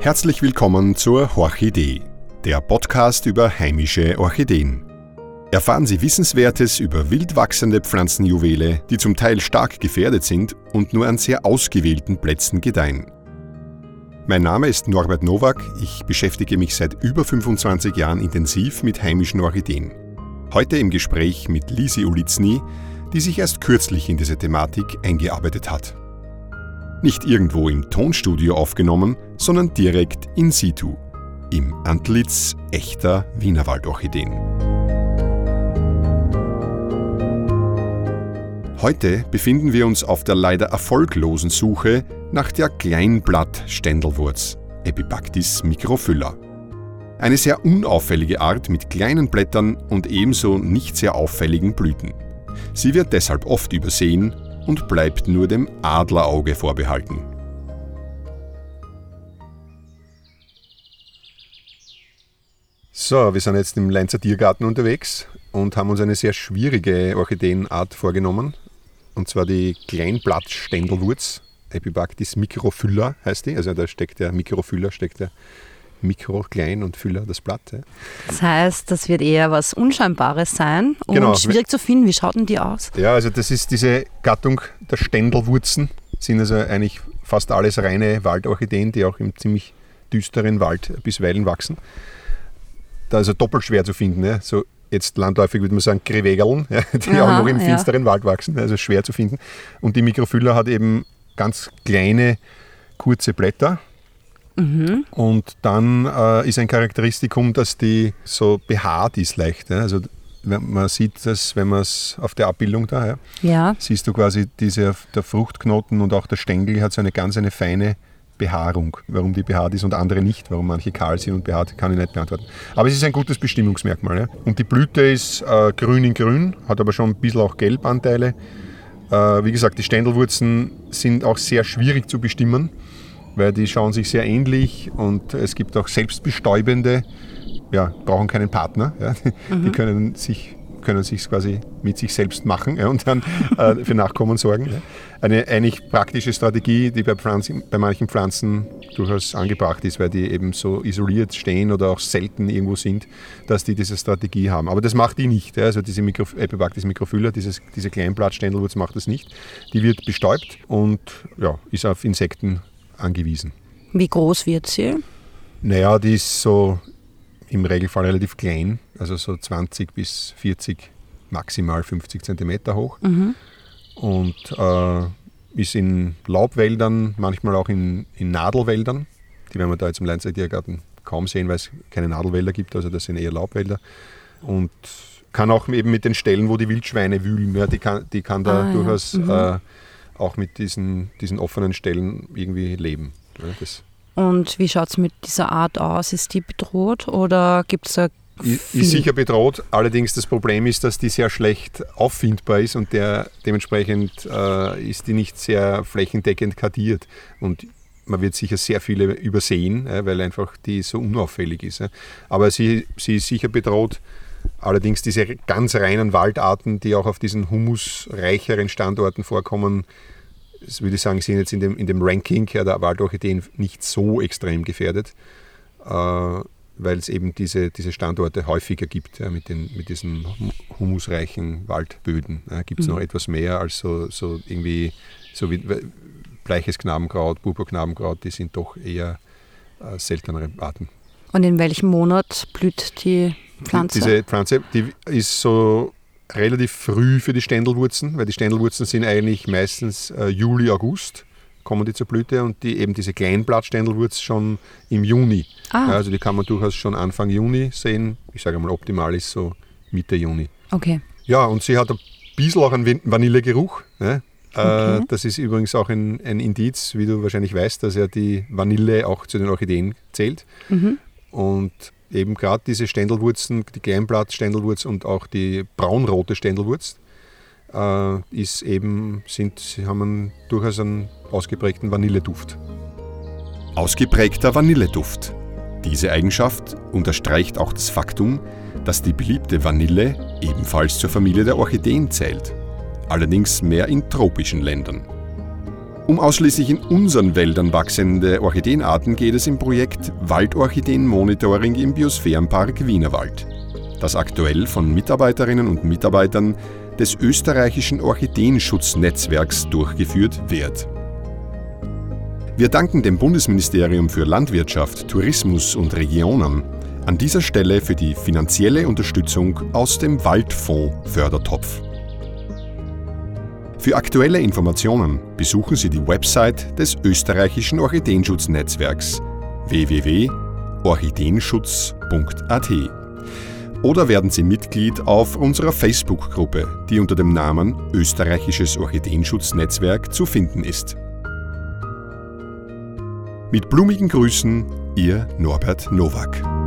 Herzlich willkommen zur Orchidee, der Podcast über heimische Orchideen. Erfahren Sie Wissenswertes über wild wachsende Pflanzenjuwele, die zum Teil stark gefährdet sind und nur an sehr ausgewählten Plätzen gedeihen. Mein Name ist Norbert Nowak, ich beschäftige mich seit über 25 Jahren intensiv mit heimischen Orchideen. Heute im Gespräch mit Lisi Ulitzny, die sich erst kürzlich in diese Thematik eingearbeitet hat. Nicht irgendwo im Tonstudio aufgenommen, sondern direkt in situ, im Antlitz echter Wienerwaldorchideen. Heute befinden wir uns auf der leider erfolglosen Suche nach der Kleinblatt-Ständelwurz, Epibactis microphylla. Eine sehr unauffällige Art mit kleinen Blättern und ebenso nicht sehr auffälligen Blüten. Sie wird deshalb oft übersehen und bleibt nur dem Adlerauge vorbehalten. So, wir sind jetzt im Leinzer Tiergarten unterwegs und haben uns eine sehr schwierige Orchideenart vorgenommen. Und zwar die Kleinblattständelwurz, Epibactis microphylla heißt die. Also da steckt der Microphylla, steckt der Mikro, klein und Füller das Blatt. Ja. Das heißt, das wird eher was Unscheinbares sein und genau. schwierig zu finden. Wie schaut denn die aus? Ja, also das ist diese Gattung der Ständelwurzen, sind also eigentlich fast alles reine Waldorchideen, die auch im ziemlich düsteren Wald bisweilen wachsen. Da ist also doppelt schwer zu finden. Ja. So jetzt landläufig würde man sagen Krewegerln, ja, die Aha, auch noch im finsteren. Wald wachsen, also schwer zu finden. Und die Mikrophylla hat eben ganz kleine, kurze Blätter, Mhm. Und dann äh, ist ein Charakteristikum, dass die so behaart ist leicht. Ja? Also man sieht das, wenn man es auf der Abbildung da, ja, ja. siehst du quasi diese, der Fruchtknoten und auch der Stängel hat so eine ganz eine feine Behaarung. Warum die behaart ist und andere nicht, warum manche kahl sind und behaart, kann ich nicht beantworten. Aber es ist ein gutes Bestimmungsmerkmal. Ja? Und die Blüte ist äh, grün in grün, hat aber schon ein bisschen auch Gelbanteile. Äh, wie gesagt, die Ständelwurzen sind auch sehr schwierig zu bestimmen weil die schauen sich sehr ähnlich und es gibt auch selbstbestäubende, ja, brauchen keinen Partner. Ja. Mhm. Die können sich können sich quasi mit sich selbst machen ja, und dann äh, für Nachkommen sorgen. Eine eigentlich praktische Strategie, die bei, Pflanzen, bei manchen Pflanzen durchaus angebracht ist, weil die eben so isoliert stehen oder auch selten irgendwo sind, dass die diese Strategie haben. Aber das macht die nicht. Ja. Also diese Mikro, Epibactis microphylla, dieses, diese Kleinblattständelwurz macht das nicht. Die wird bestäubt und ja, ist auf Insekten angewiesen. Wie groß wird sie? Naja, die ist so im Regelfall relativ klein, also so 20 bis 40, maximal 50 Zentimeter hoch. Mhm. Und äh, ist in Laubwäldern, manchmal auch in, in Nadelwäldern. Die werden wir da jetzt im Leinzer Tiergarten kaum sehen, weil es keine Nadelwälder gibt, also das sind eher Laubwälder. Und kann auch eben mit den Stellen, wo die Wildschweine wühlen, ja, die, kann, die kann da ah, durchaus ja. mhm. äh, auch mit diesen, diesen offenen Stellen irgendwie leben. Das und wie schaut es mit dieser Art aus? Ist die bedroht oder gibt es da ist sicher bedroht. Allerdings das Problem ist, dass die sehr schlecht auffindbar ist und der, dementsprechend äh, ist die nicht sehr flächendeckend kartiert. Und man wird sicher sehr viele übersehen, äh, weil einfach die so unauffällig ist. Äh. Aber sie, sie ist sicher bedroht. Allerdings diese ganz reinen Waldarten, die auch auf diesen humusreicheren Standorten vorkommen, würde ich sagen, sind jetzt in dem, in dem Ranking der Waldorchideen nicht so extrem gefährdet, äh, weil es eben diese, diese Standorte häufiger gibt ja, mit, den, mit diesen humusreichen Waldböden. Ja, gibt es mhm. noch etwas mehr als so, so irgendwie so wie bleiches Knabenkraut, Purpurknabenkraut, die sind doch eher äh, seltenere Arten. Und in welchem Monat blüht die Pflanze? Diese Pflanze, die ist so relativ früh für die Ständelwurzen, weil die Ständelwurzen sind eigentlich meistens äh, Juli, August kommen die zur Blüte und die eben diese Kleinblattständelwurz schon im Juni. Ah. Ja, also die kann man durchaus schon Anfang Juni sehen. Ich sage mal, optimal ist so Mitte Juni. Okay. Ja, und sie hat ein bisschen auch einen Vanillegeruch. Ne? Okay. Das ist übrigens auch ein, ein, Indiz, wie du wahrscheinlich weißt, dass ja die Vanille auch zu den Orchideen zählt. Mhm. Und eben gerade diese Ständelwurzen, die Kleinblattständelwurz und auch die braunrote Ständelwurz, äh, ist eben, sind, haben einen, durchaus einen ausgeprägten Vanilleduft. Ausgeprägter Vanilleduft. Diese Eigenschaft unterstreicht auch das Faktum, dass die beliebte Vanille ebenfalls zur Familie der Orchideen zählt, allerdings mehr in tropischen Ländern. Um ausschließlich in unseren Wäldern wachsende Orchideenarten geht es im Projekt Waldorchideen-Monitoring im Biosphärenpark Wienerwald, das aktuell von Mitarbeiterinnen und Mitarbeitern des österreichischen Orchideenschutz-Netzwerks durchgeführt wird. Wir danken dem Bundesministerium für Landwirtschaft, Tourismus und Regionen an dieser Stelle für die finanzielle Unterstützung aus dem Waldfonds Fördertopf. Für aktuelle Informationen besuchen Sie die Website des österreichischen Orchideenschutz-Netzwerks www.orchideenschutz.at oder werden Sie Mitglied auf unserer Facebook-Gruppe, die unter dem Namen Österreichisches Orchideenschutz-Netzwerk zu finden ist. Mit blumigen Grüßen, Ihr Norbert Nowak.